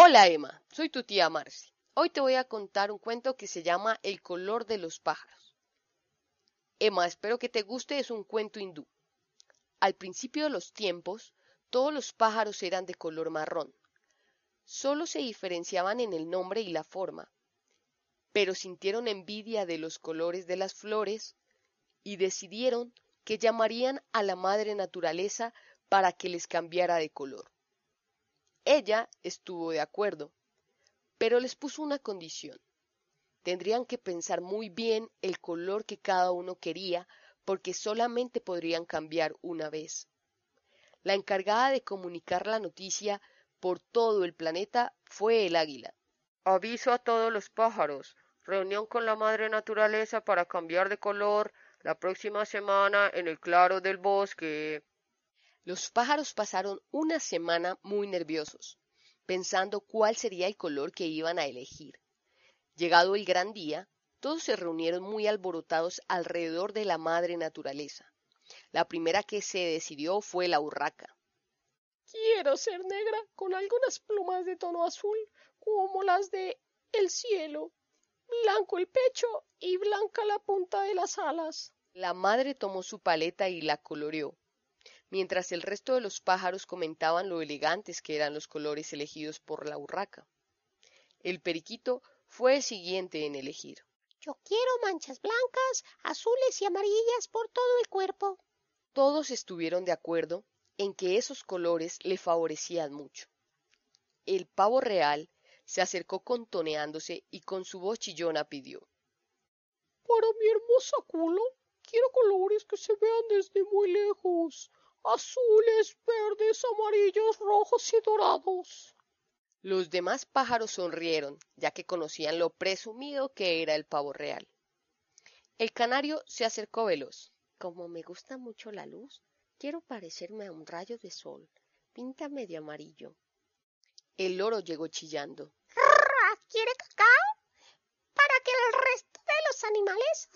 Hola Emma, soy tu tía Marcy. Hoy te voy a contar un cuento que se llama El color de los pájaros. Emma, espero que te guste, es un cuento hindú. Al principio de los tiempos, todos los pájaros eran de color marrón. Solo se diferenciaban en el nombre y la forma, pero sintieron envidia de los colores de las flores y decidieron que llamarían a la madre naturaleza para que les cambiara de color. Ella estuvo de acuerdo, pero les puso una condición. Tendrían que pensar muy bien el color que cada uno quería, porque solamente podrían cambiar una vez. La encargada de comunicar la noticia por todo el planeta fue el águila. Aviso a todos los pájaros. Reunión con la madre naturaleza para cambiar de color la próxima semana en el claro del bosque. Los pájaros pasaron una semana muy nerviosos, pensando cuál sería el color que iban a elegir. Llegado el gran día, todos se reunieron muy alborotados alrededor de la madre naturaleza. La primera que se decidió fue la urraca. Quiero ser negra con algunas plumas de tono azul, como las de el cielo, blanco el pecho y blanca la punta de las alas. La madre tomó su paleta y la coloreó, mientras el resto de los pájaros comentaban lo elegantes que eran los colores elegidos por la urraca. El periquito fue el siguiente en elegir. Yo quiero manchas blancas, azules y amarillas por todo el cuerpo. Todos estuvieron de acuerdo en que esos colores le favorecían mucho. El pavo real se acercó contoneándose y con su voz chillona pidió. Para mi hermosa culo, quiero colores que se vean desde muy lejos azules, verdes, amarillos, rojos y dorados. Los demás pájaros sonrieron, ya que conocían lo presumido que era el pavo real. El canario se acercó veloz. Como me gusta mucho la luz, quiero parecerme a un rayo de sol. Píntame de amarillo. El loro llegó chillando. ¿Quiere cacao? Para que el resto de los animales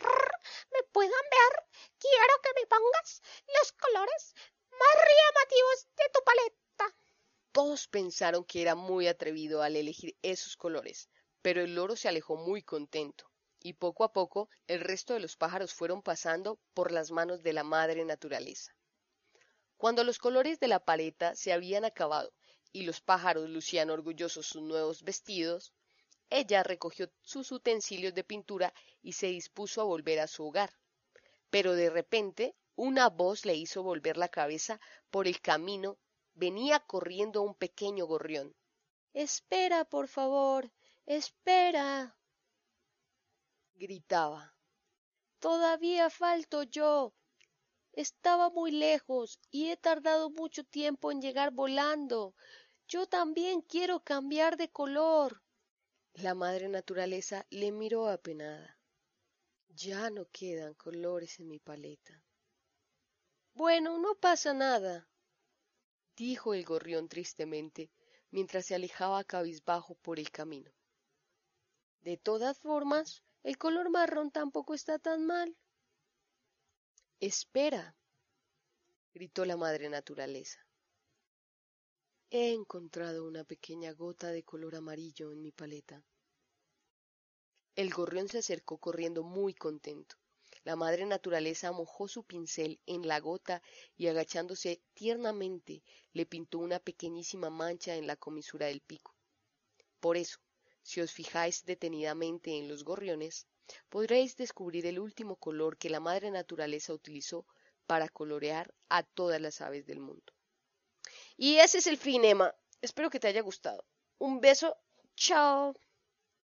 me puedan ver, quiero que me pongas los colores más llamativos de tu paleta. Todos pensaron que era muy atrevido al elegir esos colores, pero el loro se alejó muy contento, y poco a poco el resto de los pájaros fueron pasando por las manos de la madre naturaleza. Cuando los colores de la paleta se habían acabado y los pájaros lucían orgullosos sus nuevos vestidos, ella recogió sus utensilios de pintura y se dispuso a volver a su hogar. Pero de repente una voz le hizo volver la cabeza por el camino. Venía corriendo un pequeño gorrión. Espera, por favor. Espera. gritaba. Todavía falto yo. Estaba muy lejos y he tardado mucho tiempo en llegar volando. Yo también quiero cambiar de color. La madre naturaleza le miró apenada. Ya no quedan colores en mi paleta. Bueno, no pasa nada, dijo el gorrión tristemente, mientras se alejaba cabizbajo por el camino. De todas formas, el color marrón tampoco está tan mal. Espera, gritó la madre naturaleza. He encontrado una pequeña gota de color amarillo en mi paleta. El gorrión se acercó corriendo muy contento. La madre naturaleza mojó su pincel en la gota y agachándose tiernamente le pintó una pequeñísima mancha en la comisura del pico. Por eso, si os fijáis detenidamente en los gorriones, podréis descubrir el último color que la madre naturaleza utilizó para colorear a todas las aves del mundo. Y ese es el fin, Emma. Espero que te haya gustado. Un beso. Chao.